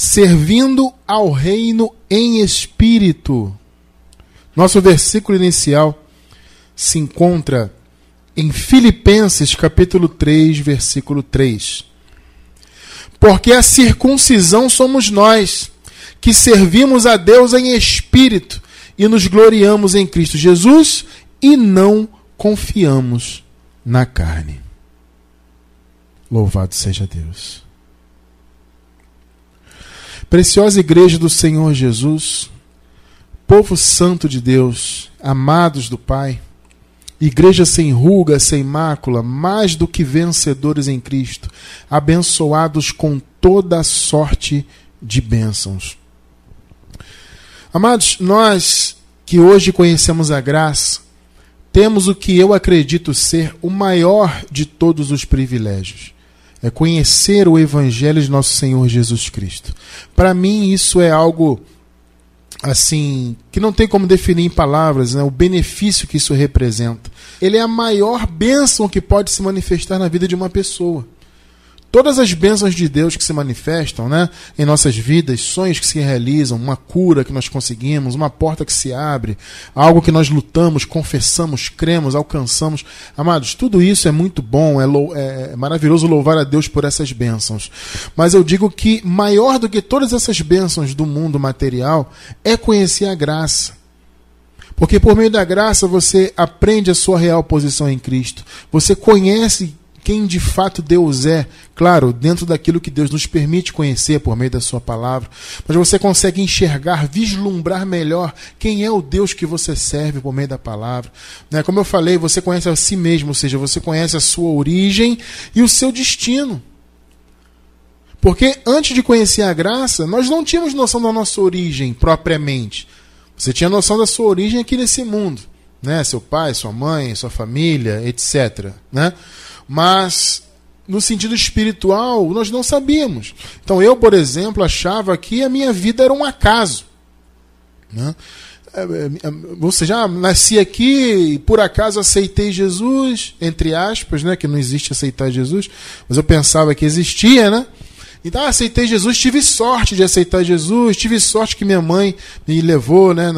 servindo ao reino em espírito. Nosso versículo inicial se encontra em Filipenses capítulo 3, versículo 3. Porque a circuncisão somos nós, que servimos a Deus em espírito e nos gloriamos em Cristo Jesus e não confiamos na carne. Louvado seja Deus. Preciosa Igreja do Senhor Jesus, povo santo de Deus, amados do Pai, igreja sem ruga, sem mácula, mais do que vencedores em Cristo, abençoados com toda sorte de bênçãos. Amados, nós que hoje conhecemos a graça, temos o que eu acredito ser o maior de todos os privilégios é conhecer o Evangelho de nosso Senhor Jesus Cristo. Para mim, isso é algo assim que não tem como definir em palavras né, o benefício que isso representa. Ele é a maior bênção que pode se manifestar na vida de uma pessoa. Todas as bênçãos de Deus que se manifestam né, em nossas vidas, sonhos que se realizam, uma cura que nós conseguimos, uma porta que se abre, algo que nós lutamos, confessamos, cremos, alcançamos. Amados, tudo isso é muito bom, é, lou é maravilhoso louvar a Deus por essas bênçãos. Mas eu digo que maior do que todas essas bênçãos do mundo material é conhecer a graça. Porque por meio da graça você aprende a sua real posição em Cristo. Você conhece quem de fato Deus é, claro, dentro daquilo que Deus nos permite conhecer por meio da Sua palavra, mas você consegue enxergar, vislumbrar melhor quem é o Deus que você serve por meio da palavra. Né? Como eu falei, você conhece a si mesmo, ou seja, você conhece a sua origem e o seu destino. Porque antes de conhecer a graça, nós não tínhamos noção da nossa origem propriamente. Você tinha noção da sua origem aqui nesse mundo, né? Seu pai, sua mãe, sua família, etc. Né? Mas no sentido espiritual nós não sabíamos. Então eu, por exemplo, achava que a minha vida era um acaso. Né? É, é, ou seja, nasci aqui e por acaso aceitei Jesus, entre aspas, né? que não existe aceitar Jesus, mas eu pensava que existia, né? Então, ah, aceitei Jesus, tive sorte de aceitar Jesus, tive sorte que minha mãe me levou né,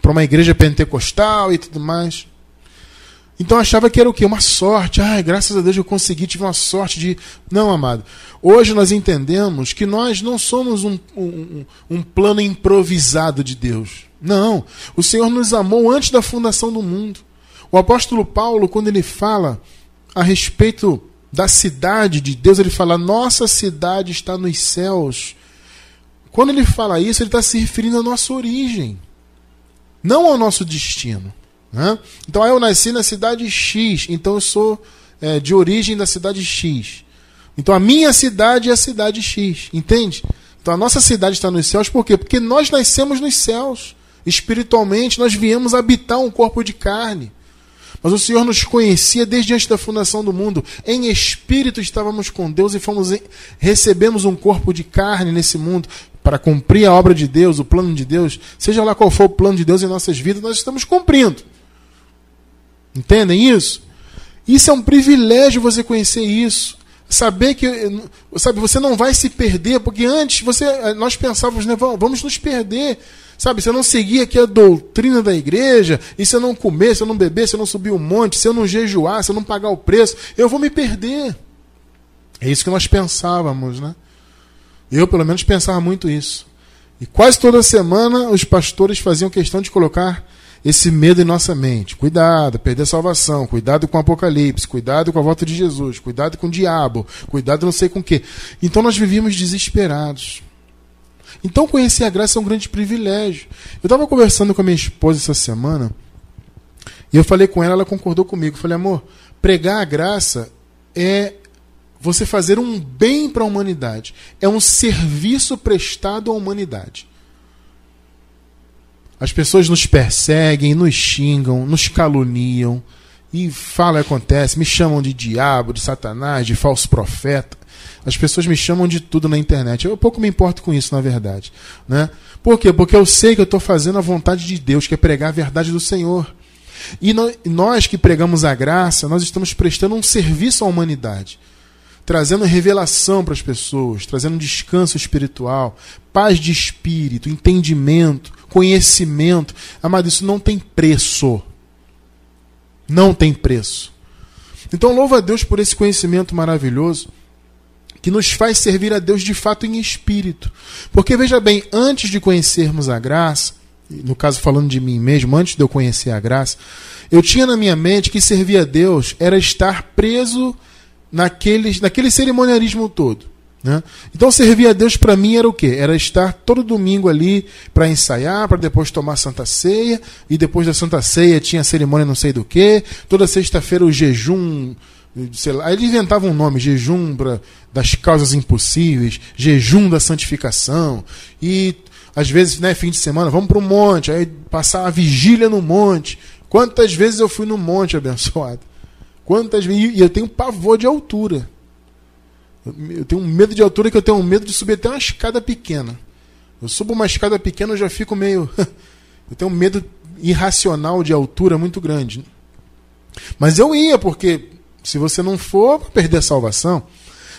para uma igreja pentecostal e tudo mais. Então achava que era o quê? Uma sorte. Ai, graças a Deus eu consegui, tive uma sorte de. Não, amado. Hoje nós entendemos que nós não somos um, um, um plano improvisado de Deus. Não. O Senhor nos amou antes da fundação do mundo. O apóstolo Paulo, quando ele fala a respeito da cidade de Deus, ele fala: Nossa cidade está nos céus. Quando ele fala isso, ele está se referindo à nossa origem, não ao nosso destino. Né? Então eu nasci na cidade X, então eu sou é, de origem da cidade X. Então a minha cidade é a cidade X, entende? Então a nossa cidade está nos céus, por quê? Porque nós nascemos nos céus. Espiritualmente, nós viemos habitar um corpo de carne. Mas o Senhor nos conhecia desde antes da fundação do mundo. Em espírito estávamos com Deus e fomos recebemos um corpo de carne nesse mundo para cumprir a obra de Deus, o plano de Deus. Seja lá qual for o plano de Deus em nossas vidas, nós estamos cumprindo. Entendem isso? Isso é um privilégio você conhecer isso. Saber que, sabe, você não vai se perder, porque antes você, nós pensávamos, né, vamos nos perder. Sabe, se eu não seguir aqui a doutrina da igreja, e se eu não comer, se eu não beber, se eu não subir um monte, se eu não jejuar, se eu não pagar o preço, eu vou me perder. É isso que nós pensávamos, né? Eu, pelo menos, pensava muito isso. E quase toda semana os pastores faziam questão de colocar esse medo em nossa mente. Cuidado, perder a salvação, cuidado com o apocalipse, cuidado com a volta de Jesus, cuidado com o diabo, cuidado não sei com o quê. Então nós vivíamos desesperados. Então conhecer a graça é um grande privilégio. Eu estava conversando com a minha esposa essa semana e eu falei com ela, ela concordou comigo. Eu falei, amor, pregar a graça é você fazer um bem para a humanidade, é um serviço prestado à humanidade. As pessoas nos perseguem, nos xingam, nos caluniam. E fala e acontece, me chamam de diabo, de satanás, de falso profeta. As pessoas me chamam de tudo na internet. Eu pouco me importo com isso, na verdade. Né? Por quê? Porque eu sei que eu estou fazendo a vontade de Deus, que é pregar a verdade do Senhor. E nós que pregamos a graça, nós estamos prestando um serviço à humanidade. Trazendo revelação para as pessoas, trazendo descanso espiritual, paz de espírito, entendimento, conhecimento. Amado, isso não tem preço. Não tem preço. Então, louva a Deus por esse conhecimento maravilhoso que nos faz servir a Deus de fato em espírito. Porque veja bem, antes de conhecermos a graça, no caso falando de mim mesmo, antes de eu conhecer a graça, eu tinha na minha mente que servir a Deus era estar preso naquele, naquele cerimonialismo todo. Né? Então servir a Deus para mim era o quê? Era estar todo domingo ali para ensaiar, para depois tomar Santa Ceia, e depois da Santa Ceia tinha cerimônia não sei do que, toda sexta-feira o jejum, sei lá, eles inventavam um nome, jejum pra, das causas impossíveis, jejum da santificação, e às vezes, né, fim de semana, vamos para o monte, aí passar a vigília no monte. Quantas vezes eu fui no monte abençoado? Quantas vezes? E eu tenho pavor de altura. Eu tenho um medo de altura que eu tenho um medo de subir até uma escada pequena. Eu subo uma escada pequena, eu já fico meio. eu tenho um medo irracional de altura muito grande. Mas eu ia, porque se você não for, vai perder a salvação.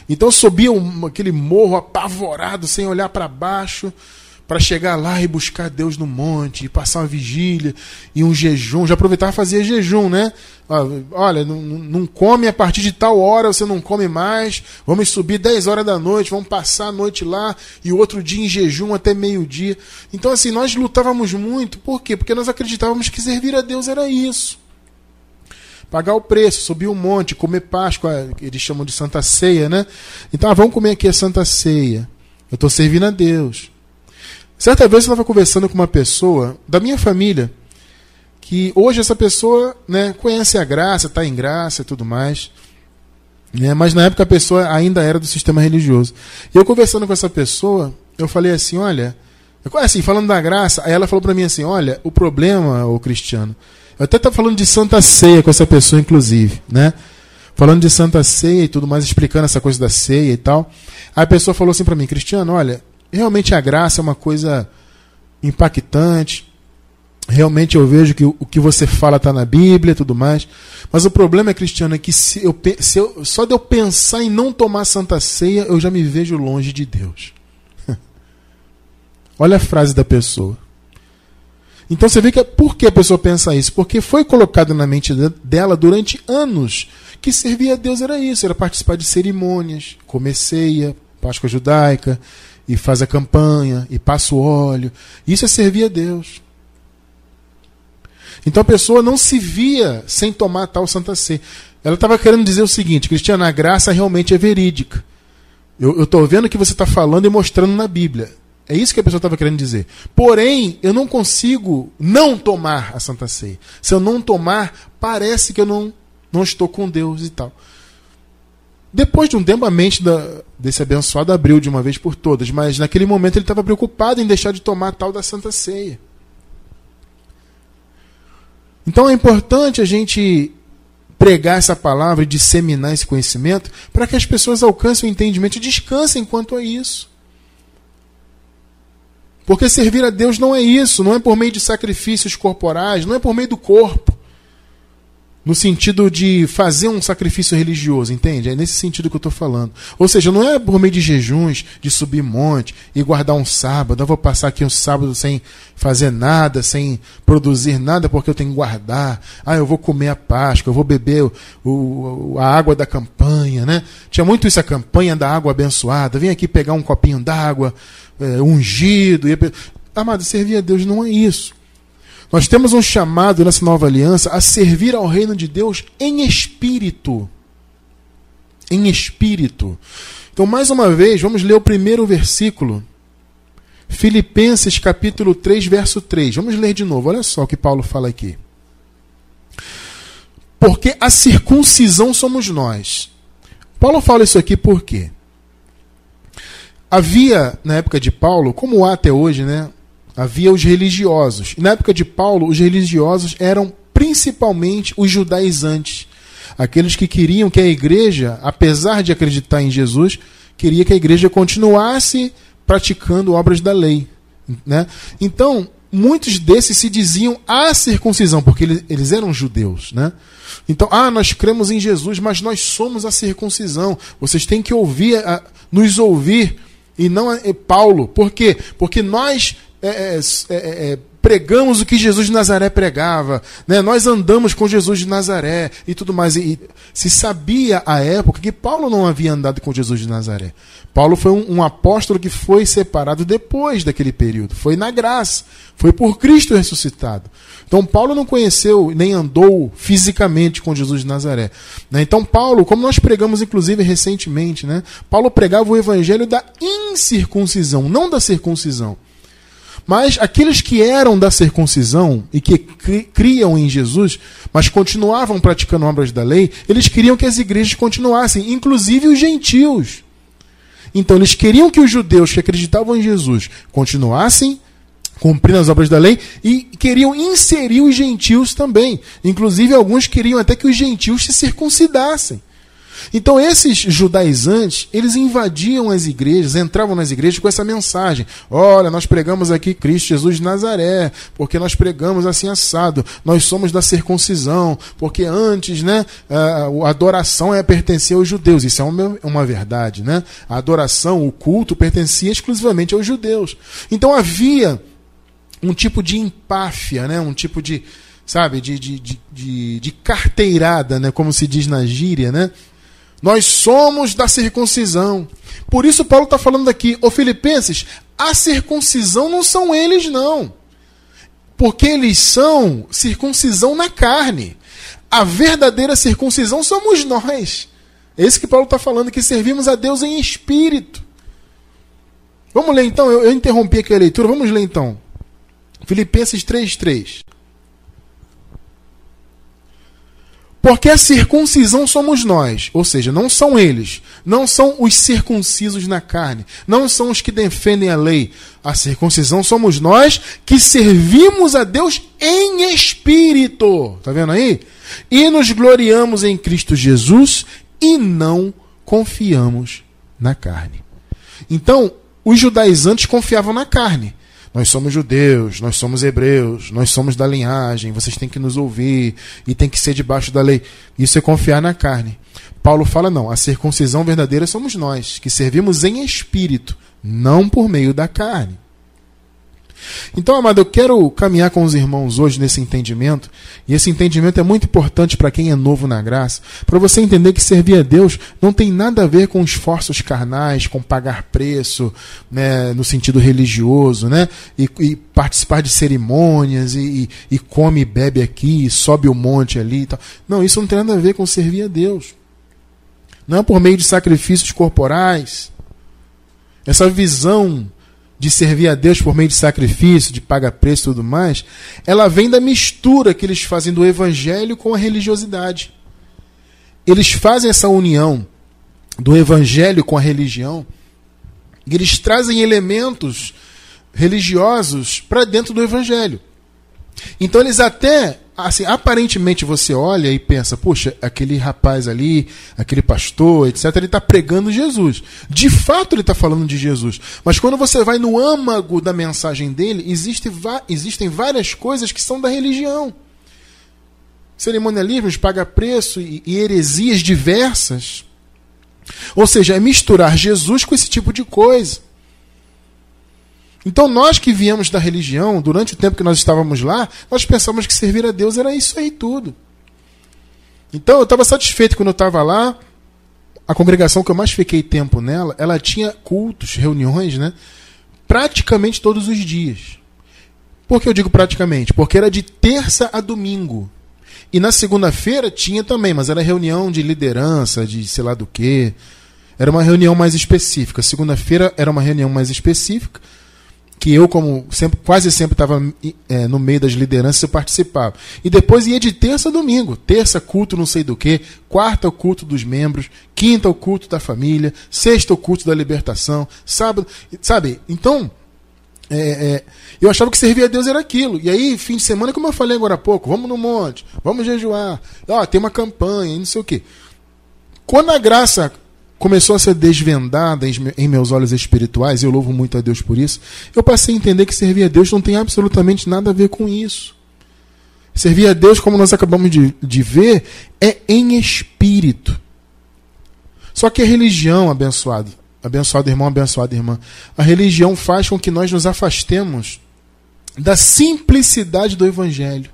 Então eu subia um, aquele morro apavorado, sem olhar para baixo para chegar lá e buscar Deus no monte, e passar uma vigília e um jejum. Já aproveitava e fazia jejum, né? Olha, não, não come a partir de tal hora, você não come mais. Vamos subir 10 horas da noite, vamos passar a noite lá e o outro dia em jejum até meio-dia. Então, assim, nós lutávamos muito. Por quê? Porque nós acreditávamos que servir a Deus era isso pagar o preço, subir um monte, comer Páscoa, eles chamam de Santa Ceia, né? Então, ah, vamos comer aqui a Santa Ceia. Eu estou servindo a Deus. Certa vez eu estava conversando com uma pessoa da minha família, que hoje essa pessoa né, conhece a graça, está em graça e tudo mais. Né, mas na época a pessoa ainda era do sistema religioso. E eu conversando com essa pessoa, eu falei assim: olha, assim, falando da graça, aí ela falou para mim assim: olha, o problema, o Cristiano, eu até estava falando de Santa Ceia com essa pessoa, inclusive, né? Falando de Santa Ceia e tudo mais, explicando essa coisa da ceia e tal. Aí a pessoa falou assim para mim: Cristiano, olha, realmente a graça é uma coisa impactante. Realmente eu vejo que o que você fala está na Bíblia e tudo mais. Mas o problema, é, Cristiano, é que se eu, se eu, só de eu pensar em não tomar Santa Ceia, eu já me vejo longe de Deus. Olha a frase da pessoa. Então você vê que por que a pessoa pensa isso? Porque foi colocado na mente dela durante anos que servir a Deus era isso, era participar de cerimônias, comer ceia, Páscoa judaica, e faz a campanha, e passa o óleo. Isso é servir a Deus. Então a pessoa não se via sem tomar tal Santa Ceia. Ela estava querendo dizer o seguinte: Cristiana, a graça realmente é verídica. Eu estou vendo o que você está falando e mostrando na Bíblia. É isso que a pessoa estava querendo dizer. Porém, eu não consigo não tomar a Santa Ceia. Se eu não tomar, parece que eu não, não estou com Deus e tal. Depois de um tempo, a mente da, desse abençoado abriu de uma vez por todas, mas naquele momento ele estava preocupado em deixar de tomar tal da Santa Ceia. Então é importante a gente pregar essa palavra e disseminar esse conhecimento para que as pessoas alcancem o entendimento e descansem quanto a isso. Porque servir a Deus não é isso, não é por meio de sacrifícios corporais, não é por meio do corpo no sentido de fazer um sacrifício religioso, entende? É nesse sentido que eu estou falando. Ou seja, não é por meio de jejuns, de subir monte e guardar um sábado. Eu vou passar aqui um sábado sem fazer nada, sem produzir nada, porque eu tenho que guardar. Ah, eu vou comer a Páscoa, eu vou beber o, o, a água da campanha, né? Tinha muito isso, a campanha da água abençoada. Vem aqui pegar um copinho d'água, é, ungido. E... Amado, servir a Deus não é isso. Nós temos um chamado nessa nova aliança a servir ao reino de Deus em espírito. Em espírito. Então, mais uma vez, vamos ler o primeiro versículo. Filipenses capítulo 3, verso 3. Vamos ler de novo. Olha só o que Paulo fala aqui. Porque a circuncisão somos nós. Paulo fala isso aqui por quê? Havia, na época de Paulo, como há até hoje, né, havia os religiosos. na época de Paulo, os religiosos eram principalmente os judaizantes, aqueles que queriam que a igreja, apesar de acreditar em Jesus, queria que a igreja continuasse praticando obras da lei. Né? Então, muitos desses se diziam a circuncisão, porque eles, eram judeus, né? Então, ah, nós cremos em Jesus, mas nós somos a circuncisão. Vocês têm que ouvir, a, nos ouvir e não a Paulo. Por quê? Porque nós é, é, é, é pregamos o que Jesus de Nazaré pregava, né? nós andamos com Jesus de Nazaré e tudo mais. E, se sabia à época que Paulo não havia andado com Jesus de Nazaré. Paulo foi um, um, apóstolo que foi separado depois daquele período, foi na graça, foi por Cristo ressuscitado. Então Paulo não conheceu nem andou fisicamente com Jesus de Nazaré. Né? Então Paulo, como nós pregamos inclusive recentemente, né? Paulo pregava o evangelho da incircuncisão, não da circuncisão. Mas aqueles que eram da circuncisão e que criam em Jesus, mas continuavam praticando obras da lei, eles queriam que as igrejas continuassem, inclusive os gentios. Então eles queriam que os judeus que acreditavam em Jesus continuassem cumprindo as obras da lei e queriam inserir os gentios também. Inclusive alguns queriam até que os gentios se circuncidassem. Então esses judaizantes, eles invadiam as igrejas, entravam nas igrejas com essa mensagem. Olha, nós pregamos aqui Cristo Jesus de Nazaré, porque nós pregamos assim assado. Nós somos da circuncisão, porque antes, né, a adoração é pertencia aos judeus. Isso é uma, uma verdade, né? A adoração, o culto pertencia exclusivamente aos judeus. Então havia um tipo de empáfia, né? Um tipo de sabe, de, de, de, de carteirada, né? como se diz na gíria, né? Nós somos da circuncisão. Por isso Paulo está falando aqui, ô Filipenses, a circuncisão não são eles, não. Porque eles são circuncisão na carne. A verdadeira circuncisão somos nós. É isso que Paulo está falando, que servimos a Deus em espírito. Vamos ler então, eu, eu interrompi aqui a leitura, vamos ler então. Filipenses 3,3. Porque a circuncisão somos nós, ou seja, não são eles, não são os circuncisos na carne, não são os que defendem a lei. A circuncisão somos nós que servimos a Deus em espírito. Tá vendo aí? E nos gloriamos em Cristo Jesus e não confiamos na carne. Então, os judaizantes confiavam na carne. Nós somos judeus, nós somos hebreus, nós somos da linhagem, vocês têm que nos ouvir e tem que ser debaixo da lei. Isso é confiar na carne. Paulo fala: não, a circuncisão verdadeira somos nós, que servimos em espírito, não por meio da carne. Então, amado, eu quero caminhar com os irmãos hoje nesse entendimento, e esse entendimento é muito importante para quem é novo na graça, para você entender que servir a Deus não tem nada a ver com esforços carnais, com pagar preço, né, no sentido religioso, né, e, e participar de cerimônias, e, e, come e bebe aqui, e sobe o monte ali e tal. Não, isso não tem nada a ver com servir a Deus. Não é por meio de sacrifícios corporais. Essa visão de servir a Deus por meio de sacrifício, de pagar preço e tudo mais, ela vem da mistura que eles fazem do evangelho com a religiosidade. Eles fazem essa união do evangelho com a religião, e eles trazem elementos religiosos para dentro do evangelho. Então eles até assim, aparentemente você olha e pensa, puxa, aquele rapaz ali, aquele pastor, etc., ele está pregando Jesus. De fato, ele está falando de Jesus. Mas quando você vai no âmago da mensagem dele, existe, existem várias coisas que são da religião. Cerimonialismos, paga preço e, e heresias diversas. Ou seja, é misturar Jesus com esse tipo de coisa. Então nós que viemos da religião, durante o tempo que nós estávamos lá, nós pensamos que servir a Deus era isso aí tudo. Então eu estava satisfeito quando eu estava lá. A congregação que eu mais fiquei tempo nela, ela tinha cultos, reuniões, né? Praticamente todos os dias. Por que eu digo praticamente? Porque era de terça a domingo. E na segunda-feira tinha também, mas era reunião de liderança, de sei lá do que. Era uma reunião mais específica. Segunda-feira era uma reunião mais específica que eu, como sempre, quase sempre estava é, no meio das lideranças, eu participava. E depois ia de terça a domingo. Terça, culto não sei do que. Quarta, o culto dos membros. Quinta, o culto da família. Sexta, o culto da libertação. Sábado, sabe? Então, é, é, eu achava que servir a Deus era aquilo. E aí, fim de semana, como eu falei agora há pouco, vamos no monte, vamos jejuar. Ó, tem uma campanha, não sei o quê. Quando a graça começou a ser desvendada em meus olhos espirituais, e eu louvo muito a Deus por isso, eu passei a entender que servir a Deus não tem absolutamente nada a ver com isso. Servir a Deus, como nós acabamos de, de ver, é em espírito. Só que a religião, abençoado, abençoado irmão, abençoada irmã, a religião faz com que nós nos afastemos da simplicidade do Evangelho.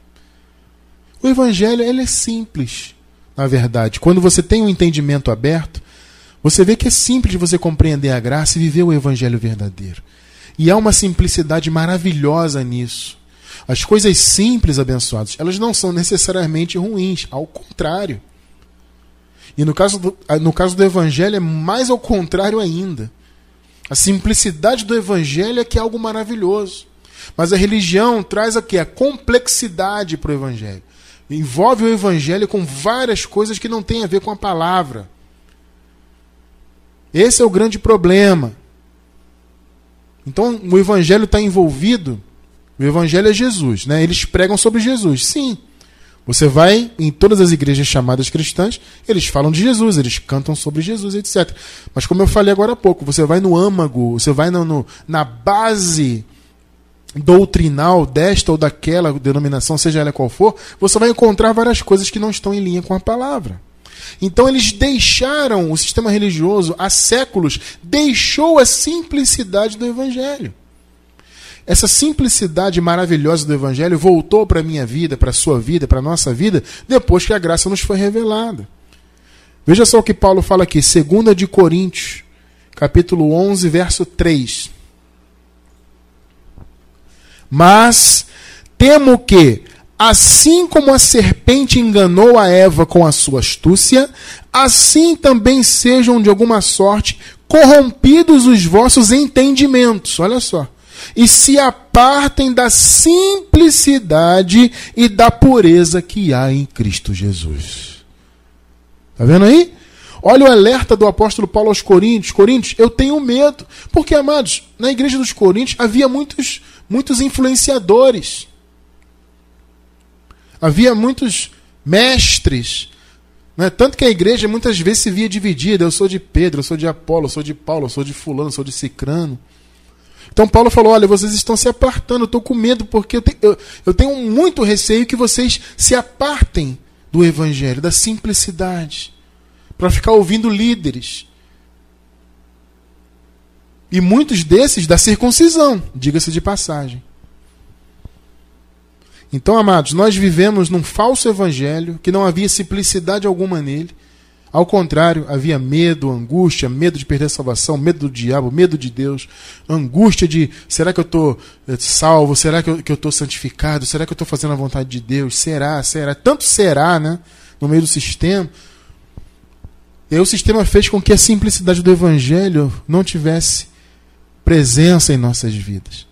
O Evangelho ele é simples, na verdade. Quando você tem um entendimento aberto, você vê que é simples você compreender a graça e viver o Evangelho verdadeiro. E há uma simplicidade maravilhosa nisso. As coisas simples, abençoados, elas não são necessariamente ruins, ao contrário. E no caso do, no caso do Evangelho é mais ao contrário ainda. A simplicidade do Evangelho é que é algo maravilhoso. Mas a religião traz aqui a complexidade para o Evangelho. Envolve o Evangelho com várias coisas que não têm a ver com a palavra. Esse é o grande problema. Então o Evangelho está envolvido. O Evangelho é Jesus, né? Eles pregam sobre Jesus, sim. Você vai em todas as igrejas chamadas cristãs, eles falam de Jesus, eles cantam sobre Jesus, etc. Mas como eu falei agora há pouco, você vai no âmago, você vai no, no, na base doutrinal desta ou daquela denominação, seja ela qual for, você vai encontrar várias coisas que não estão em linha com a palavra. Então eles deixaram o sistema religioso há séculos, deixou a simplicidade do evangelho. Essa simplicidade maravilhosa do Evangelho voltou para a minha vida, para a sua vida, para a nossa vida, depois que a graça nos foi revelada. Veja só o que Paulo fala aqui, 2 de Coríntios, capítulo 11, verso 3. Mas temo que, assim como a serpente enganou a Eva com a sua astúcia, assim também sejam de alguma sorte corrompidos os vossos entendimentos. Olha só e se apartem da simplicidade e da pureza que há em Cristo Jesus. Está vendo aí? Olha o alerta do apóstolo Paulo aos Coríntios. Coríntios, eu tenho medo. Porque, amados, na igreja dos Coríntios havia muitos, muitos influenciadores. Havia muitos mestres. Né? Tanto que a igreja muitas vezes se via dividida. Eu sou de Pedro, eu sou de Apolo, eu sou de Paulo, eu sou de Fulano, eu sou de Cicrano. Então Paulo falou: olha, vocês estão se apartando, eu estou com medo, porque eu, te, eu, eu tenho muito receio que vocês se apartem do evangelho, da simplicidade, para ficar ouvindo líderes. E muitos desses da circuncisão, diga-se de passagem. Então, amados, nós vivemos num falso evangelho que não havia simplicidade alguma nele ao contrário, havia medo, angústia, medo de perder a salvação, medo do diabo, medo de Deus, angústia de será que eu estou eh, salvo? Será que eu estou santificado? Será que eu estou fazendo a vontade de Deus? Será? Será? Tanto será, né? No meio do sistema. E aí o sistema fez com que a simplicidade do evangelho não tivesse presença em nossas vidas.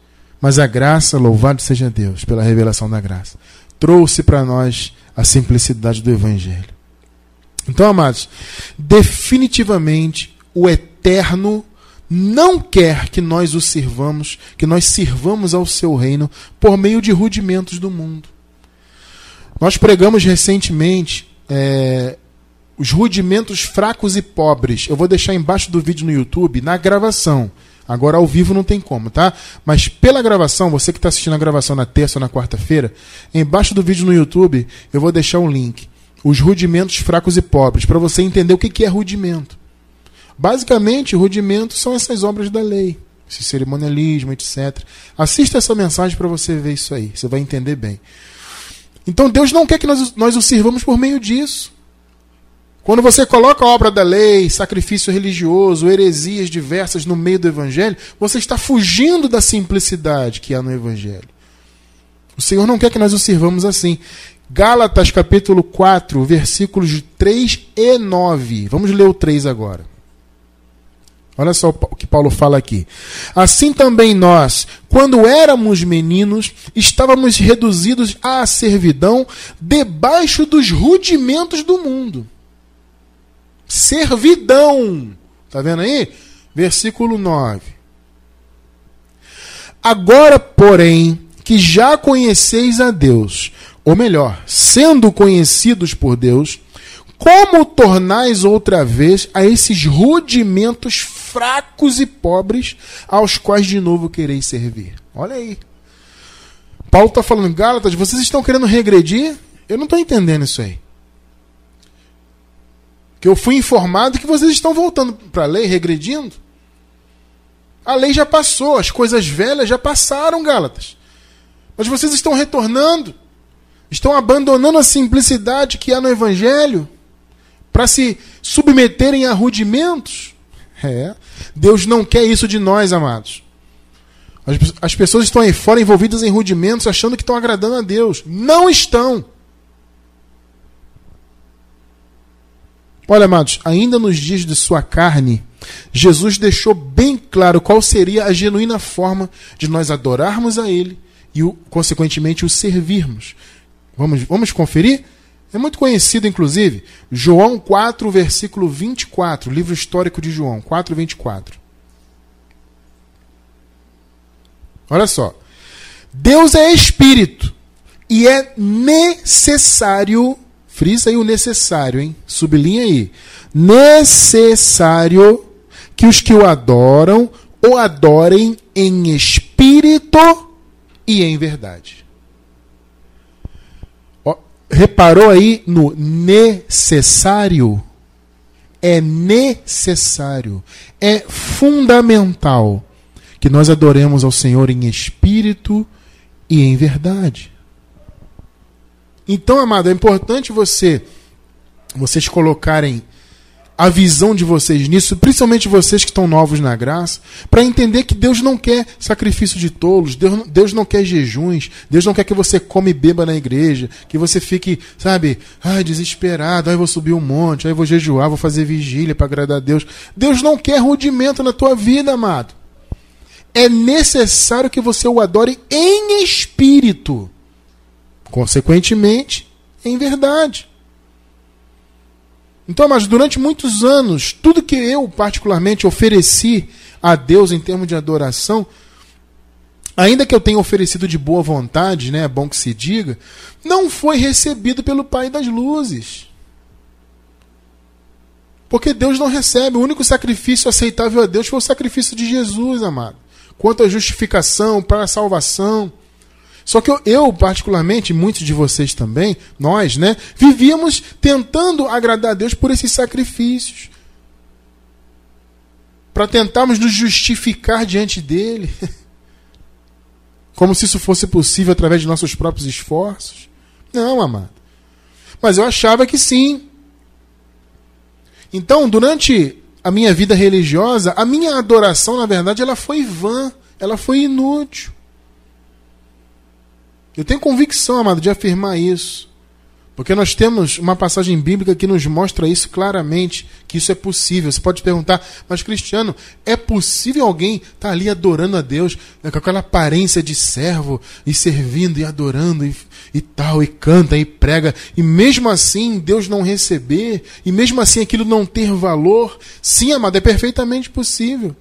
Mas a graça, louvado seja Deus pela revelação da graça, trouxe para nós a simplicidade do evangelho. Então, amados, definitivamente o eterno não quer que nós o sirvamos, que nós sirvamos ao seu reino por meio de rudimentos do mundo. Nós pregamos recentemente é, os rudimentos fracos e pobres. Eu vou deixar embaixo do vídeo no YouTube, na gravação. Agora ao vivo não tem como, tá? Mas pela gravação, você que está assistindo a gravação na terça ou na quarta-feira, embaixo do vídeo no YouTube eu vou deixar um link os rudimentos fracos e pobres, para você entender o que é rudimento. Basicamente, rudimentos são essas obras da lei, esse cerimonialismo, etc. Assista essa mensagem para você ver isso aí, você vai entender bem. Então Deus não quer que nós, nós o sirvamos por meio disso. Quando você coloca a obra da lei, sacrifício religioso, heresias diversas no meio do evangelho, você está fugindo da simplicidade que há no evangelho. O Senhor não quer que nós o sirvamos assim. Gálatas capítulo 4, versículos 3 e 9. Vamos ler o 3 agora. Olha só o que Paulo fala aqui. Assim também nós, quando éramos meninos, estávamos reduzidos à servidão debaixo dos rudimentos do mundo. Servidão. Está vendo aí? Versículo 9. Agora, porém, que já conheceis a Deus, ou melhor, sendo conhecidos por Deus, como tornais outra vez a esses rudimentos fracos e pobres aos quais de novo quereis servir? Olha aí. Paulo está falando, Gálatas, vocês estão querendo regredir? Eu não estou entendendo isso aí. Que eu fui informado que vocês estão voltando para a lei, regredindo. A lei já passou, as coisas velhas já passaram, Gálatas. Mas vocês estão retornando, estão abandonando a simplicidade que há no Evangelho para se submeterem a rudimentos. É. Deus não quer isso de nós, amados. As, as pessoas estão aí fora envolvidas em rudimentos, achando que estão agradando a Deus. Não estão. Olha, amados, ainda nos dias de sua carne, Jesus deixou bem claro qual seria a genuína forma de nós adorarmos a Ele e, consequentemente, o servirmos. Vamos, vamos conferir? É muito conhecido, inclusive, João 4, versículo 24, livro histórico de João, 4, 24. Olha só. Deus é espírito e é necessário, frisa aí o necessário, hein? Sublinha aí. Necessário que os que o adoram o adorem em espírito e em verdade reparou aí no necessário? É necessário, é fundamental que nós adoremos ao Senhor em espírito e em verdade. Então, amado, é importante você vocês colocarem a visão de vocês nisso, principalmente vocês que estão novos na graça, para entender que Deus não quer sacrifício de tolos, Deus, Deus não quer jejuns, Deus não quer que você come e beba na igreja, que você fique, sabe, ai, desesperado, ai, vou subir um monte, ai, vou jejuar, vou fazer vigília para agradar a Deus. Deus não quer rudimento na tua vida, amado. É necessário que você o adore em espírito, consequentemente, em verdade. Então, mas durante muitos anos, tudo que eu particularmente ofereci a Deus em termos de adoração, ainda que eu tenha oferecido de boa vontade, né, é bom que se diga, não foi recebido pelo Pai das Luzes. Porque Deus não recebe. O único sacrifício aceitável a Deus foi o sacrifício de Jesus, amado. Quanto à justificação, para a salvação. Só que eu, eu, particularmente, muitos de vocês também, nós, né, vivíamos tentando agradar a Deus por esses sacrifícios. Para tentarmos nos justificar diante dele. Como se isso fosse possível através de nossos próprios esforços. Não, amado. Mas eu achava que sim. Então, durante a minha vida religiosa, a minha adoração, na verdade, ela foi vã, ela foi inútil. Eu tenho convicção, amado, de afirmar isso. Porque nós temos uma passagem bíblica que nos mostra isso claramente, que isso é possível. Você pode perguntar, mas Cristiano, é possível alguém estar tá ali adorando a Deus né, com aquela aparência de servo e servindo e adorando e, e tal, e canta e prega, e mesmo assim Deus não receber, e mesmo assim aquilo não ter valor? Sim, amado, é perfeitamente possível.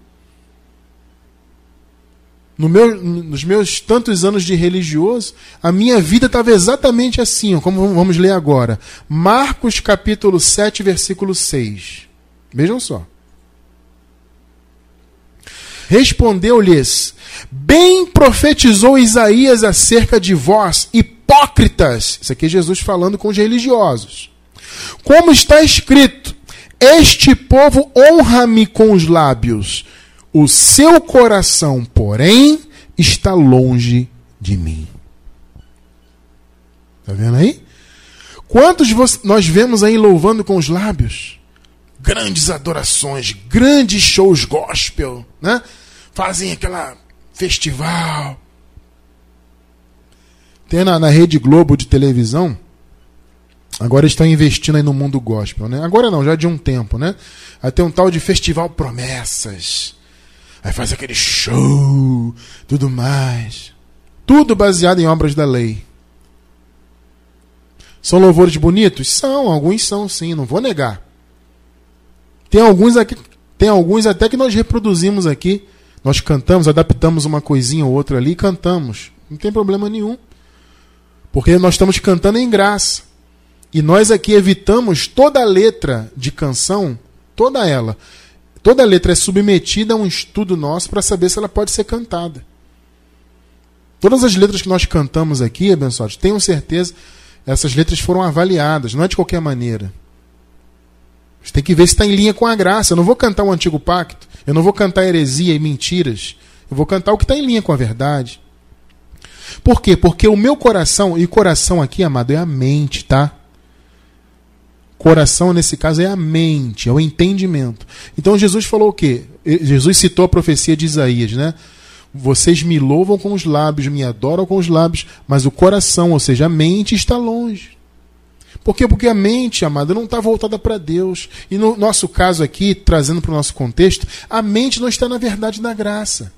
No meu, nos meus tantos anos de religioso, a minha vida estava exatamente assim, como vamos ler agora. Marcos capítulo 7, versículo 6. Vejam só. Respondeu-lhes: Bem profetizou Isaías acerca de vós, hipócritas. Isso aqui é Jesus falando com os religiosos. Como está escrito: Este povo honra-me com os lábios o seu coração, porém, está longe de mim. Está vendo aí? Quantos nós vemos aí louvando com os lábios? Grandes adorações, grandes shows gospel, né? Fazem aquela festival. Tem na, na Rede Globo de televisão, agora estão investindo aí no mundo gospel, né? Agora não, já de um tempo, né? Tem um tal de Festival Promessas. Aí faz aquele show, tudo mais. Tudo baseado em obras da lei. São louvores bonitos? São, alguns são sim, não vou negar. Tem alguns aqui, tem alguns até que nós reproduzimos aqui. Nós cantamos, adaptamos uma coisinha ou outra ali e cantamos. Não tem problema nenhum. Porque nós estamos cantando em graça. E nós aqui evitamos toda a letra de canção, toda ela. Toda letra é submetida a um estudo nosso para saber se ela pode ser cantada. Todas as letras que nós cantamos aqui, abençoados, tenham certeza, essas letras foram avaliadas, não é de qualquer maneira. Você tem que ver se está em linha com a graça. Eu não vou cantar o antigo pacto, eu não vou cantar heresia e mentiras. Eu vou cantar o que está em linha com a verdade. Por quê? Porque o meu coração, e coração aqui, amado, é a mente, tá? Coração, nesse caso, é a mente, é o entendimento. Então Jesus falou o quê? Jesus citou a profecia de Isaías, né? Vocês me louvam com os lábios, me adoram com os lábios, mas o coração, ou seja, a mente, está longe. Por quê? Porque a mente, amada, não está voltada para Deus. E no nosso caso aqui, trazendo para o nosso contexto, a mente não está na verdade da graça.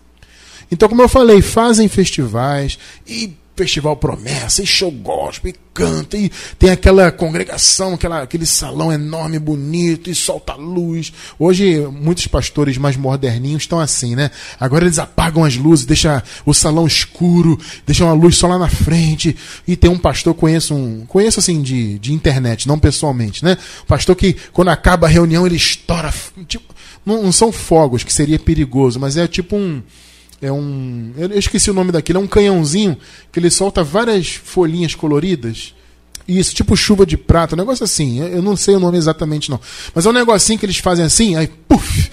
Então, como eu falei, fazem festivais e festival promessa, e show gospel, e canta, e tem aquela congregação, aquela, aquele salão enorme, bonito, e solta luz. Hoje, muitos pastores mais moderninhos estão assim, né? Agora eles apagam as luzes, deixam o salão escuro, deixam a luz só lá na frente. E tem um pastor, conheço um, conheço assim de, de internet, não pessoalmente, né? pastor que, quando acaba a reunião, ele estoura. Tipo, não, não são fogos, que seria perigoso, mas é tipo um é um. Eu esqueci o nome daquilo, é um canhãozinho que ele solta várias folhinhas coloridas. Isso, tipo chuva de prata, um negócio assim. Eu não sei o nome exatamente, não. Mas é um negocinho que eles fazem assim, aí, puf!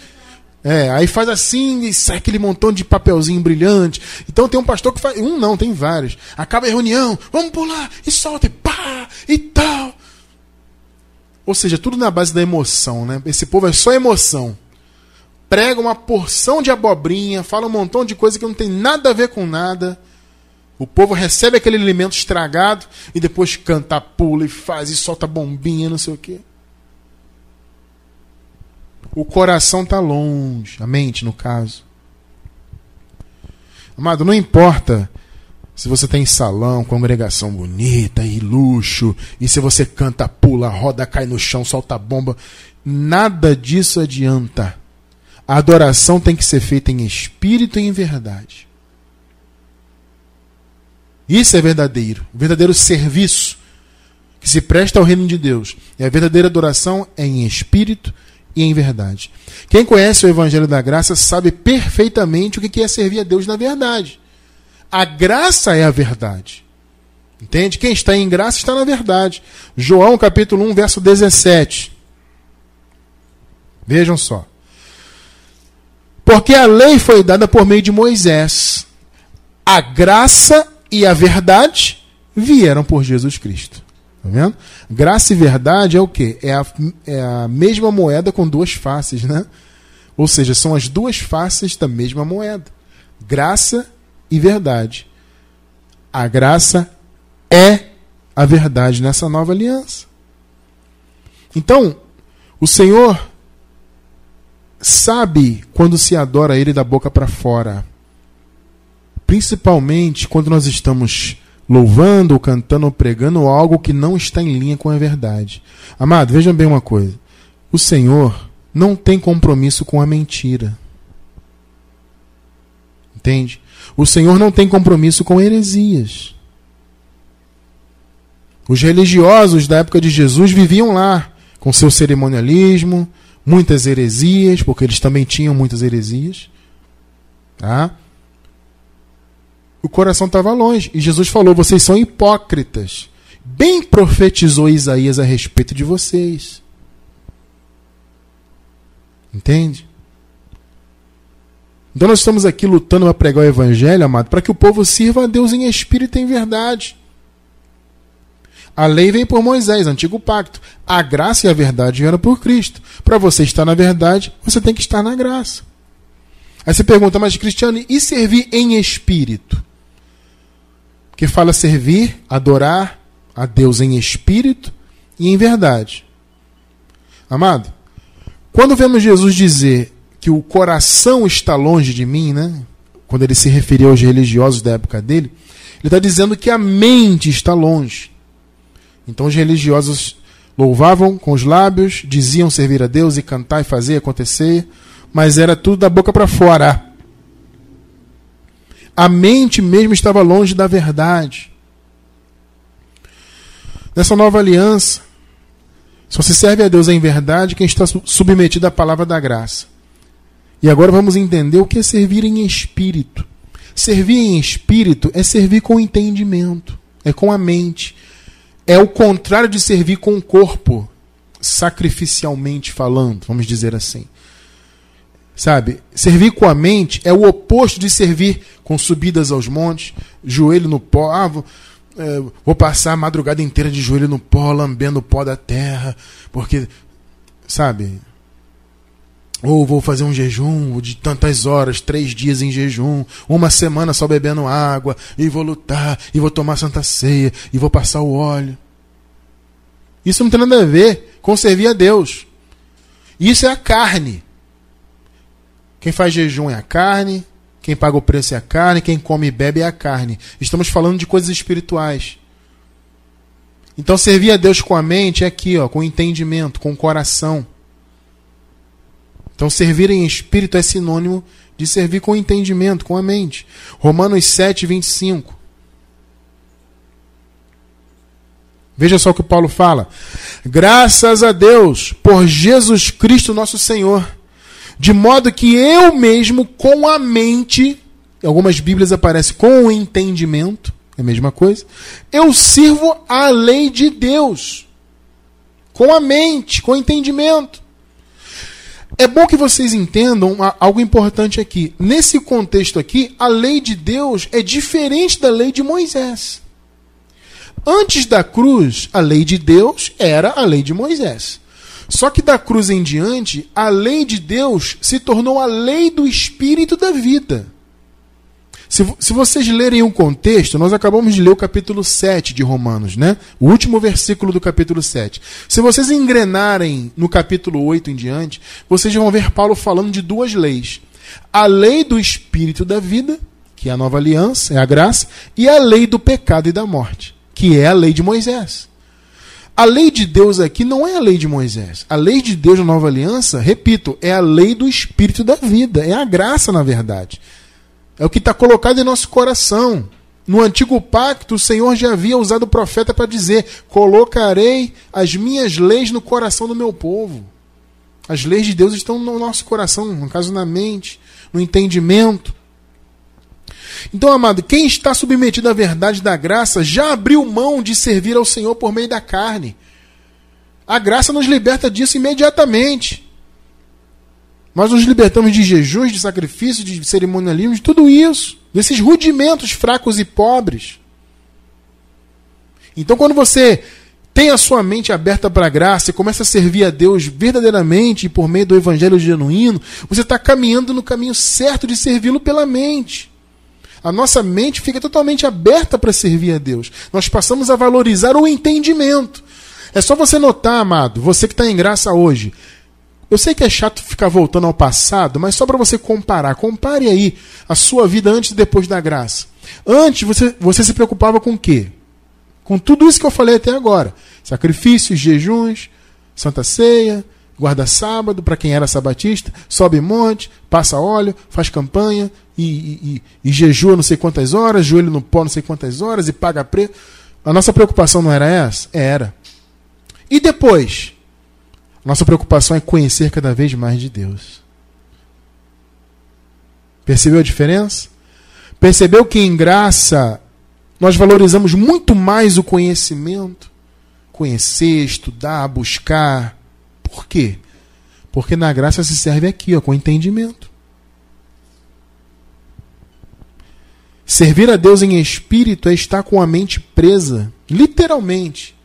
É, aí faz assim e sai aquele montão de papelzinho brilhante. Então tem um pastor que faz. Um não, tem vários. Acaba a reunião, vamos pular, e solta, e pá, e tal. Ou seja, tudo na base da emoção, né? Esse povo é só emoção prega uma porção de abobrinha, fala um montão de coisa que não tem nada a ver com nada. O povo recebe aquele alimento estragado e depois canta, pula e faz e solta bombinha, não sei o quê. O coração está longe, a mente, no caso. Amado, não importa se você tem salão, congregação bonita e luxo, e se você canta, pula, roda, cai no chão, solta bomba, nada disso adianta a adoração tem que ser feita em espírito e em verdade. Isso é verdadeiro. O verdadeiro serviço que se presta ao reino de Deus. E a verdadeira adoração é em espírito e em verdade. Quem conhece o Evangelho da Graça sabe perfeitamente o que é servir a Deus na verdade. A graça é a verdade. Entende? Quem está em graça está na verdade. João capítulo 1, verso 17. Vejam só. Porque a lei foi dada por meio de Moisés. A graça e a verdade vieram por Jesus Cristo. Tá vendo? Graça e verdade é o quê? É a, é a mesma moeda com duas faces, né? Ou seja, são as duas faces da mesma moeda. Graça e verdade. A graça é a verdade nessa nova aliança. Então, o Senhor sabe quando se adora ele da boca para fora. Principalmente quando nós estamos louvando, ou cantando, ou pregando algo que não está em linha com a verdade. Amado, veja bem uma coisa. O Senhor não tem compromisso com a mentira. Entende? O Senhor não tem compromisso com heresias. Os religiosos da época de Jesus viviam lá, com seu cerimonialismo, muitas heresias, porque eles também tinham muitas heresias. Tá? O coração estava longe. E Jesus falou: vocês são hipócritas. Bem profetizou Isaías a respeito de vocês. Entende? Então nós estamos aqui lutando para pregar o evangelho, amado, para que o povo sirva a Deus em espírito e em verdade. A lei vem por Moisés, antigo pacto. A graça e a verdade vieram por Cristo. Para você estar na verdade, você tem que estar na graça. Aí você pergunta, mas Cristiano, e servir em espírito? Que fala servir, adorar a Deus em espírito e em verdade. Amado, quando vemos Jesus dizer que o coração está longe de mim, né? Quando ele se referia aos religiosos da época dele, ele está dizendo que a mente está longe. Então os religiosos louvavam com os lábios, diziam servir a Deus e cantar e fazer acontecer, mas era tudo da boca para fora. A mente mesmo estava longe da verdade. Nessa nova aliança, Só se serve a Deus em verdade quem está submetido à palavra da graça. E agora vamos entender o que é servir em espírito. Servir em espírito é servir com entendimento, é com a mente. É o contrário de servir com o corpo, sacrificialmente falando, vamos dizer assim. Sabe? Servir com a mente é o oposto de servir com subidas aos montes, joelho no pó. Ah, vou, é, vou passar a madrugada inteira de joelho no pó, lambendo o pó da terra, porque, sabe? Ou vou fazer um jejum de tantas horas, três dias em jejum, uma semana só bebendo água, e vou lutar, e vou tomar santa ceia, e vou passar o óleo. Isso não tem nada a ver com servir a Deus. Isso é a carne. Quem faz jejum é a carne, quem paga o preço é a carne, quem come e bebe é a carne. Estamos falando de coisas espirituais. Então servir a Deus com a mente é aqui, ó, com entendimento, com o coração. Então servir em espírito é sinônimo de servir com entendimento, com a mente. Romanos 7, 25. Veja só o que Paulo fala. Graças a Deus por Jesus Cristo nosso Senhor de modo que eu mesmo, com a mente, algumas Bíblias aparecem com o entendimento, é a mesma coisa, eu sirvo a lei de Deus. Com a mente, com o entendimento. É bom que vocês entendam algo importante aqui. Nesse contexto aqui, a lei de Deus é diferente da lei de Moisés. Antes da cruz, a lei de Deus era a lei de Moisés. Só que da cruz em diante, a lei de Deus se tornou a lei do espírito da vida. Se, se vocês lerem o um contexto, nós acabamos de ler o capítulo 7 de Romanos, né? O último versículo do capítulo 7. Se vocês engrenarem no capítulo 8 em diante, vocês vão ver Paulo falando de duas leis: a lei do espírito da vida, que é a nova aliança, é a graça, e a lei do pecado e da morte, que é a lei de Moisés. A lei de Deus aqui não é a lei de Moisés. A lei de Deus na nova aliança, repito, é a lei do Espírito da vida. É a graça, na verdade. É o que está colocado em nosso coração. No antigo pacto, o Senhor já havia usado o profeta para dizer: Colocarei as minhas leis no coração do meu povo. As leis de Deus estão no nosso coração, no caso, na mente, no entendimento. Então, amado, quem está submetido à verdade da graça já abriu mão de servir ao Senhor por meio da carne. A graça nos liberta disso imediatamente. Nós nos libertamos de jejuns, de sacrifícios, de cerimonialismo, de tudo isso, desses rudimentos fracos e pobres. Então, quando você tem a sua mente aberta para a graça e começa a servir a Deus verdadeiramente e por meio do evangelho genuíno, você está caminhando no caminho certo de servi-lo pela mente a nossa mente fica totalmente aberta para servir a Deus. Nós passamos a valorizar o entendimento. É só você notar, amado, você que está em graça hoje. Eu sei que é chato ficar voltando ao passado, mas só para você comparar. Compare aí a sua vida antes e depois da graça. Antes você, você se preocupava com o quê? Com tudo isso que eu falei até agora: sacrifícios, jejuns, santa ceia, guarda sábado para quem era sabatista, sobe monte, passa óleo, faz campanha e, e, e, jejua não sei quantas horas, joelho no pó não sei quantas horas e paga preço. A nossa preocupação não era essa? Era. E depois? Nossa preocupação é conhecer cada vez mais de Deus. Percebeu a diferença? Percebeu que em graça nós valorizamos muito mais o conhecimento? Conhecer, estudar, buscar por quê? Porque na graça se serve aqui, ó, com entendimento. Servir a Deus em espírito é estar com a mente presa, literalmente,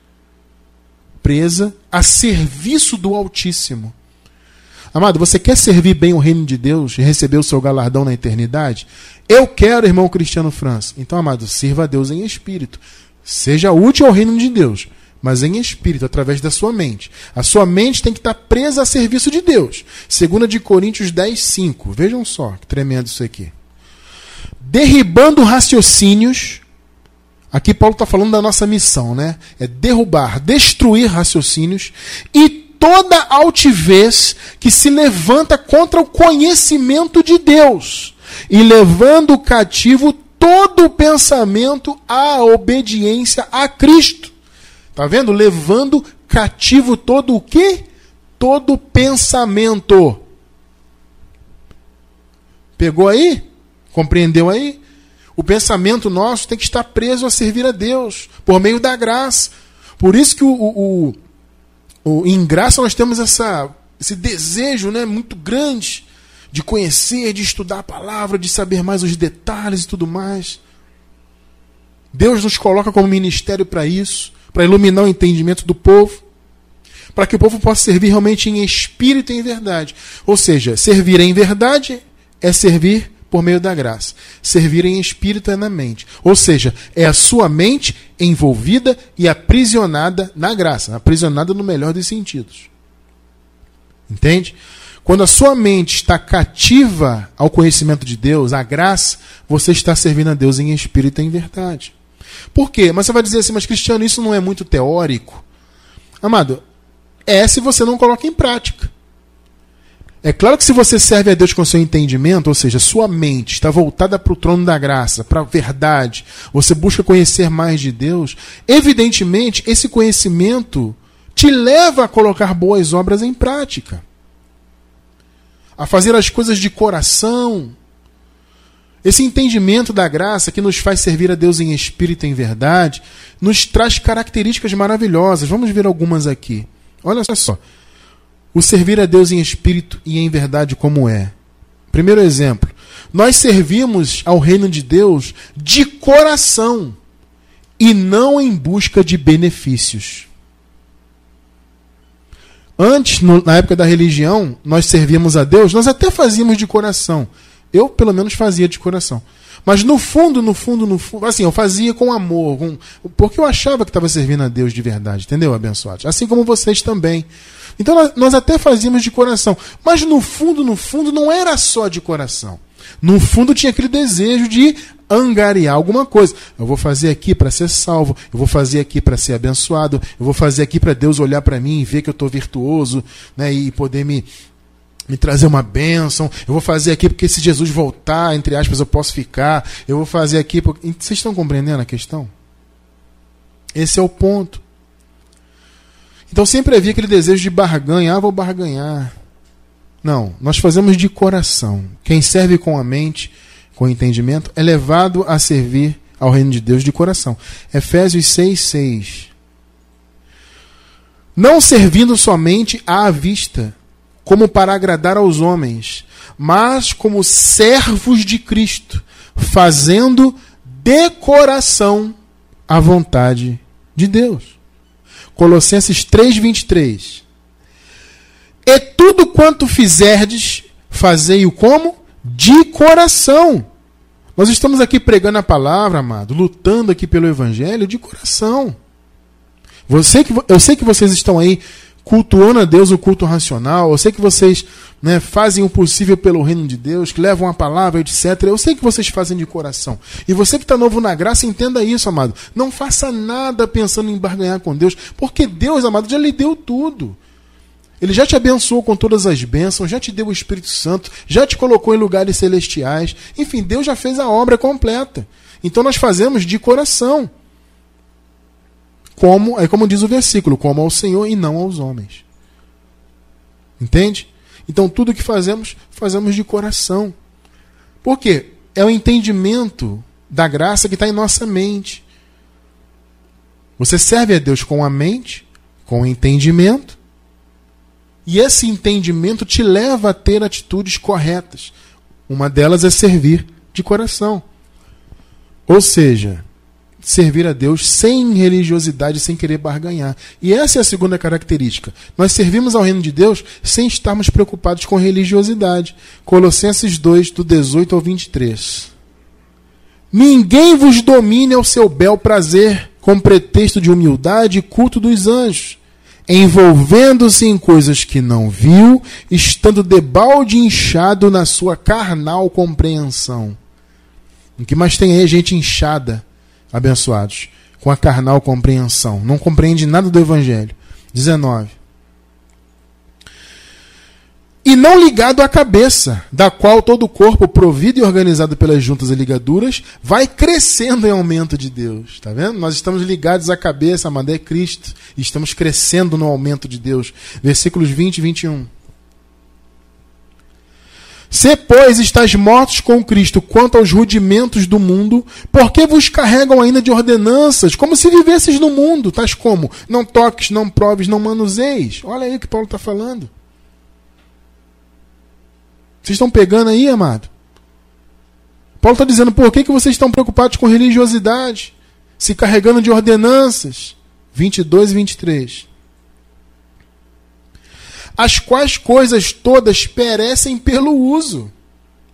presa a serviço do Altíssimo. Amado, você quer servir bem o reino de Deus e receber o seu galardão na eternidade? Eu quero, irmão Cristiano França. Então, amado, sirva a Deus em espírito. Seja útil ao reino de Deus mas em espírito, através da sua mente. A sua mente tem que estar presa a serviço de Deus. Segunda de Coríntios 10, 5. Vejam só, que tremendo isso aqui. Derribando raciocínios. Aqui Paulo está falando da nossa missão, né? É derrubar, destruir raciocínios e toda altivez que se levanta contra o conhecimento de Deus e levando cativo todo o pensamento à obediência a Cristo. Tá vendo? Levando cativo todo o quê? Todo pensamento. Pegou aí? Compreendeu aí? O pensamento nosso tem que estar preso a servir a Deus, por meio da graça. Por isso que o, o, o, em graça nós temos essa, esse desejo né, muito grande de conhecer, de estudar a palavra, de saber mais os detalhes e tudo mais. Deus nos coloca como ministério para isso, para iluminar o entendimento do povo, para que o povo possa servir realmente em espírito e em verdade. Ou seja, servir em verdade é servir por meio da graça. Servir em espírito é na mente. Ou seja, é a sua mente envolvida e aprisionada na graça. Aprisionada no melhor dos sentidos. Entende? Quando a sua mente está cativa ao conhecimento de Deus, à graça, você está servindo a Deus em espírito e em verdade. Por quê? Mas você vai dizer assim, mas Cristiano, isso não é muito teórico? Amado, é se você não coloca em prática. É claro que se você serve a Deus com seu entendimento, ou seja, sua mente está voltada para o trono da graça, para a verdade, você busca conhecer mais de Deus, evidentemente esse conhecimento te leva a colocar boas obras em prática, a fazer as coisas de coração. Esse entendimento da graça que nos faz servir a Deus em espírito e em verdade, nos traz características maravilhosas. Vamos ver algumas aqui. Olha só o servir a Deus em espírito e em verdade como é. Primeiro exemplo, nós servimos ao reino de Deus de coração e não em busca de benefícios. Antes, no, na época da religião, nós servíamos a Deus, nós até fazíamos de coração. Eu, pelo menos, fazia de coração. Mas no fundo, no fundo, no fundo, assim, eu fazia com amor, com, porque eu achava que estava servindo a Deus de verdade, entendeu, abençoados? Assim como vocês também. Então nós, até fazíamos de coração, mas no fundo, no fundo, não era só de coração. No fundo tinha aquele desejo de angariar alguma coisa. Eu vou fazer aqui para ser salvo, eu vou fazer aqui para ser abençoado, eu vou fazer aqui para Deus olhar para mim e ver que eu estou virtuoso, né, e poder me me trazer uma bênção. Eu vou fazer aqui porque se Jesus voltar, entre aspas, eu posso ficar. Eu vou fazer aqui porque vocês estão compreendendo a questão? Esse é o ponto. Então sempre havia aquele desejo de barganha, ah, vou barganhar. Não, nós fazemos de coração. Quem serve com a mente, com entendimento, é levado a servir ao reino de Deus de coração. Efésios 6, 6. Não servindo somente à vista, como para agradar aos homens, mas como servos de Cristo, fazendo de coração a vontade de Deus. Colossenses 3:23. E tudo quanto fizerdes, fazei-o como? De coração. Nós estamos aqui pregando a palavra, amado, lutando aqui pelo evangelho de coração. Você que, eu sei que vocês estão aí cultuando a Deus o culto racional, eu sei que vocês né, fazem o possível pelo reino de Deus, que levam a palavra, etc. Eu sei que vocês fazem de coração. E você que está novo na graça, entenda isso, amado. Não faça nada pensando em barganhar com Deus, porque Deus, amado, já lhe deu tudo. Ele já te abençoou com todas as bênçãos, já te deu o Espírito Santo, já te colocou em lugares celestiais. Enfim, Deus já fez a obra completa. Então nós fazemos de coração. Como, é como diz o versículo, como ao Senhor e não aos homens. Entende? Então tudo que fazemos, fazemos de coração. Por quê? É o entendimento da graça que está em nossa mente. Você serve a Deus com a mente, com o entendimento, e esse entendimento te leva a ter atitudes corretas. Uma delas é servir de coração. Ou seja, servir a Deus sem religiosidade, sem querer barganhar. E essa é a segunda característica. Nós servimos ao reino de Deus sem estarmos preocupados com religiosidade. Colossenses 2, do 18 ao 23. Ninguém vos domine ao seu bel prazer, com pretexto de humildade e culto dos anjos, envolvendo-se em coisas que não viu, estando debalde inchado na sua carnal compreensão. O que mais tem aí gente inchada abençoados, com a carnal compreensão. Não compreende nada do Evangelho. 19. e não ligado à cabeça, da qual todo o corpo, provido e organizado pelas juntas e ligaduras, vai crescendo em aumento de Deus. Está vendo? Nós estamos ligados à cabeça, amado, é Cristo, e estamos crescendo no aumento de Deus. Versículos 20 e 21. Se, pois, estáis mortos com Cristo quanto aos rudimentos do mundo, por que vos carregam ainda de ordenanças, como se vivesses no mundo, tais como não toques, não proves, não manuseis? Olha aí o que Paulo está falando. Vocês estão pegando aí, amado? Paulo está dizendo, por que, que vocês estão preocupados com religiosidade? Se carregando de ordenanças. 22 e 23. As quais coisas todas perecem pelo uso.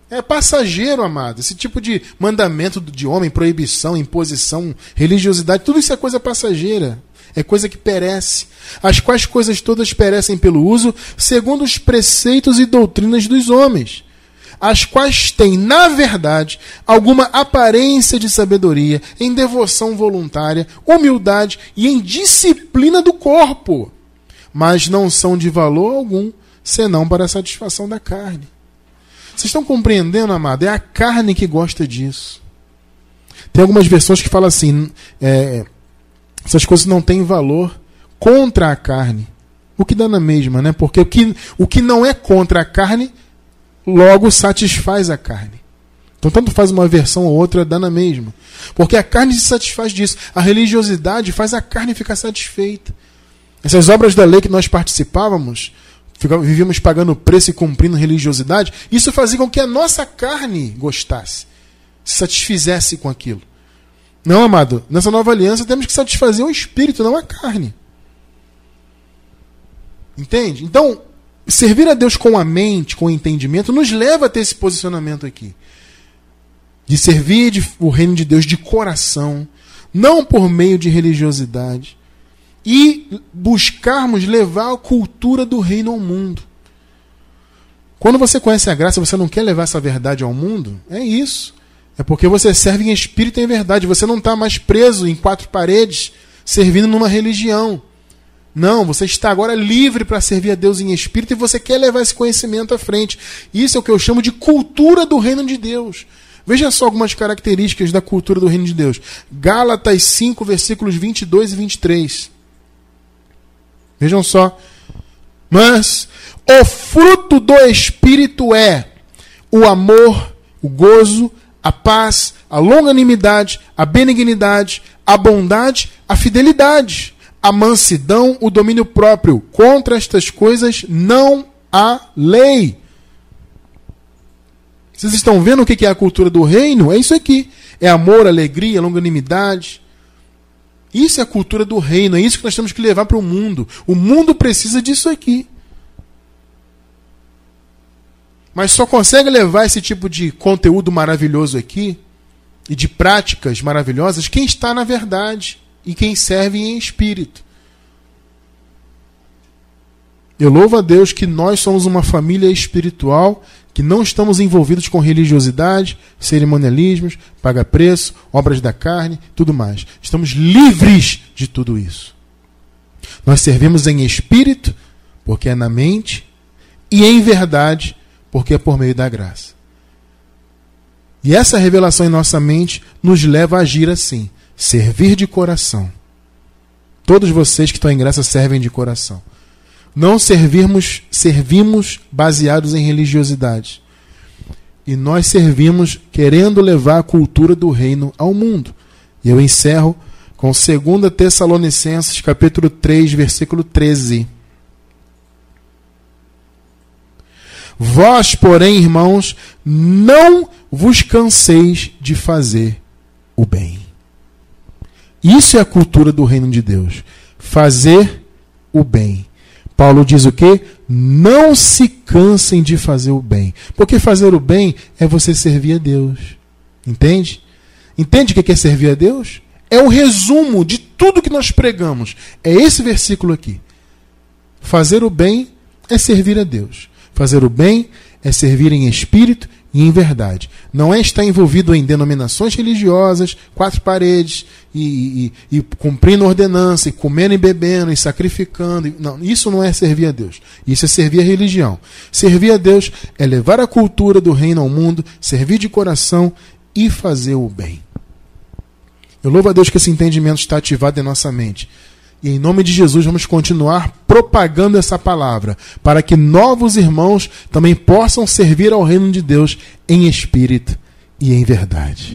É passageiro, amado. Esse tipo de mandamento de homem, proibição, imposição, religiosidade, tudo isso é coisa passageira é coisa que perece, as quais coisas todas perecem pelo uso, segundo os preceitos e doutrinas dos homens, as quais têm, na verdade, alguma aparência de sabedoria, em devoção voluntária, humildade e em disciplina do corpo, mas não são de valor algum, senão para a satisfação da carne. Vocês estão compreendendo, amado? É a carne que gosta disso. Tem algumas versões que falam assim: é, essas coisas não têm valor contra a carne. O que dá na mesma, né? Porque o que, o que não é contra a carne, logo satisfaz a carne. Então, tanto faz uma versão ou outra, dá na mesma. Porque a carne se satisfaz disso. A religiosidade faz a carne ficar satisfeita. Essas obras da lei que nós participávamos, vivíamos pagando preço e cumprindo religiosidade, isso fazia com que a nossa carne gostasse, se satisfizesse com aquilo. Não, amado, nessa nova aliança temos que satisfazer o espírito, não a carne. Entende? Então, servir a Deus com a mente, com o entendimento, nos leva a ter esse posicionamento aqui. De servir o reino de Deus de coração, não por meio de religiosidade. E buscarmos levar a cultura do reino ao mundo. Quando você conhece a graça, você não quer levar essa verdade ao mundo? É isso. É porque você serve em espírito e em verdade. Você não está mais preso em quatro paredes, servindo numa religião. Não, você está agora livre para servir a Deus em espírito e você quer levar esse conhecimento à frente. Isso é o que eu chamo de cultura do reino de Deus. Veja só algumas características da cultura do reino de Deus. Gálatas 5, versículos 22 e 23. Vejam só. Mas o fruto do Espírito é o amor, o gozo, a paz, a longanimidade, a benignidade, a bondade, a fidelidade, a mansidão, o domínio próprio. Contra estas coisas não há lei. Vocês estão vendo o que é a cultura do reino? É isso aqui. É amor, alegria, longanimidade. Isso é a cultura do reino. É isso que nós temos que levar para o mundo. O mundo precisa disso aqui. Mas só consegue levar esse tipo de conteúdo maravilhoso aqui e de práticas maravilhosas quem está na verdade e quem serve em espírito. Eu louvo a Deus que nós somos uma família espiritual, que não estamos envolvidos com religiosidade, cerimonialismos, paga preço, obras da carne, tudo mais. Estamos livres de tudo isso. Nós servimos em espírito, porque é na mente, e em verdade, porque é por meio da graça. E essa revelação em nossa mente nos leva a agir assim: servir de coração. Todos vocês que estão em graça servem de coração. Não servirmos, servimos baseados em religiosidade. E nós servimos querendo levar a cultura do reino ao mundo. E eu encerro com 2 Tessalonicenses, capítulo 3, versículo 13. Vós, porém, irmãos, não vos canseis de fazer o bem. Isso é a cultura do reino de Deus. Fazer o bem. Paulo diz o quê? Não se cansem de fazer o bem. Porque fazer o bem é você servir a Deus. Entende? Entende o que é servir a Deus? É o resumo de tudo que nós pregamos. É esse versículo aqui. Fazer o bem é servir a Deus. Fazer o bem é servir em espírito e em verdade. Não é estar envolvido em denominações religiosas, quatro paredes, e, e, e cumprindo ordenança, e comendo e bebendo, e sacrificando. Não, isso não é servir a Deus. Isso é servir a religião. Servir a Deus é levar a cultura do reino ao mundo, servir de coração e fazer o bem. Eu louvo a Deus que esse entendimento está ativado em nossa mente. E em nome de Jesus vamos continuar propagando essa palavra, para que novos irmãos também possam servir ao reino de Deus em espírito e em verdade.